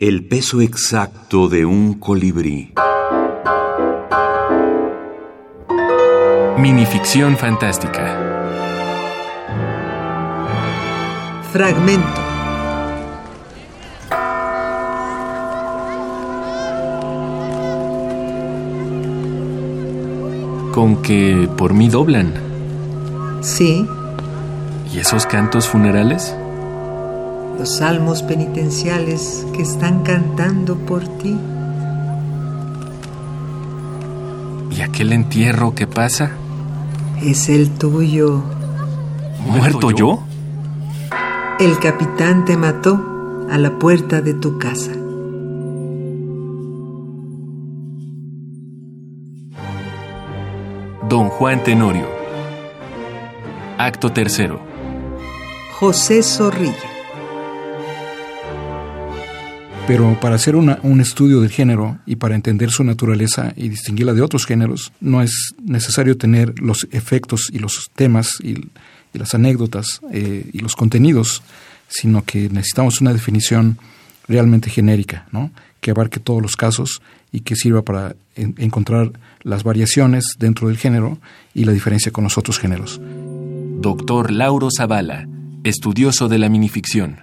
El peso exacto de un colibrí. Minificción fantástica. Fragmento. Con que por mí doblan. Sí, ¿Y esos cantos funerales? Los salmos penitenciales que están cantando por ti. ¿Y aquel entierro que pasa? Es el tuyo. ¿Muerto yo? El capitán te mató a la puerta de tu casa. Don Juan Tenorio. Acto tercero. José Zorrilla. Pero para hacer un estudio del género y para entender su naturaleza y distinguirla de otros géneros, no es necesario tener los efectos y los temas y, las anécdotas eh, y los contenidos, sino que necesitamos una definición realmente genérica, ¿no? que abarque todos los casos y que sirva para en- encontrar las variaciones dentro del género y la diferencia con los otros géneros. Doctor Lauro Zavala, estudioso de la minificción.